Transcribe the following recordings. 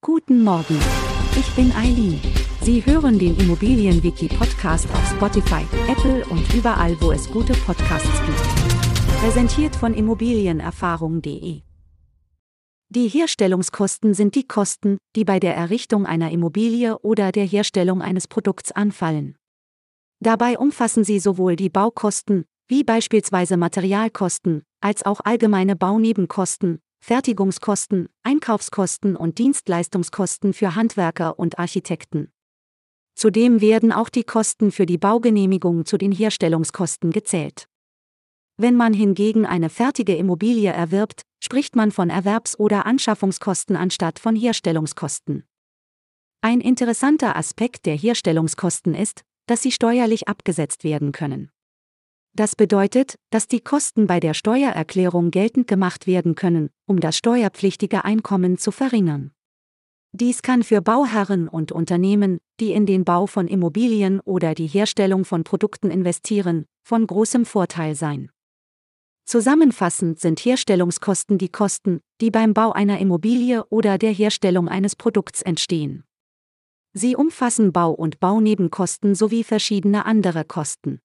Guten Morgen. Ich bin Eileen. Sie hören den Immobilienwiki-Podcast auf Spotify, Apple und überall, wo es gute Podcasts gibt. Präsentiert von Immobilienerfahrung.de. Die Herstellungskosten sind die Kosten, die bei der Errichtung einer Immobilie oder der Herstellung eines Produkts anfallen. Dabei umfassen sie sowohl die Baukosten, wie beispielsweise Materialkosten, als auch allgemeine Baunebenkosten, Fertigungskosten, Einkaufskosten und Dienstleistungskosten für Handwerker und Architekten. Zudem werden auch die Kosten für die Baugenehmigung zu den Herstellungskosten gezählt. Wenn man hingegen eine fertige Immobilie erwirbt, spricht man von Erwerbs- oder Anschaffungskosten anstatt von Herstellungskosten. Ein interessanter Aspekt der Herstellungskosten ist, dass sie steuerlich abgesetzt werden können. Das bedeutet, dass die Kosten bei der Steuererklärung geltend gemacht werden können, um das steuerpflichtige Einkommen zu verringern. Dies kann für Bauherren und Unternehmen, die in den Bau von Immobilien oder die Herstellung von Produkten investieren, von großem Vorteil sein. Zusammenfassend sind Herstellungskosten die Kosten, die beim Bau einer Immobilie oder der Herstellung eines Produkts entstehen. Sie umfassen Bau- und Baunebenkosten sowie verschiedene andere Kosten.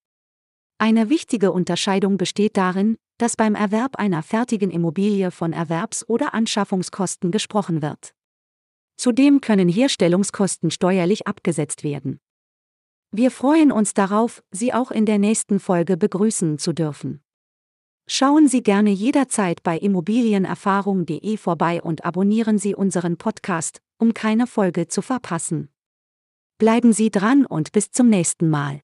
Eine wichtige Unterscheidung besteht darin, dass beim Erwerb einer fertigen Immobilie von Erwerbs- oder Anschaffungskosten gesprochen wird. Zudem können Herstellungskosten steuerlich abgesetzt werden. Wir freuen uns darauf, Sie auch in der nächsten Folge begrüßen zu dürfen. Schauen Sie gerne jederzeit bei immobilienerfahrung.de vorbei und abonnieren Sie unseren Podcast, um keine Folge zu verpassen. Bleiben Sie dran und bis zum nächsten Mal.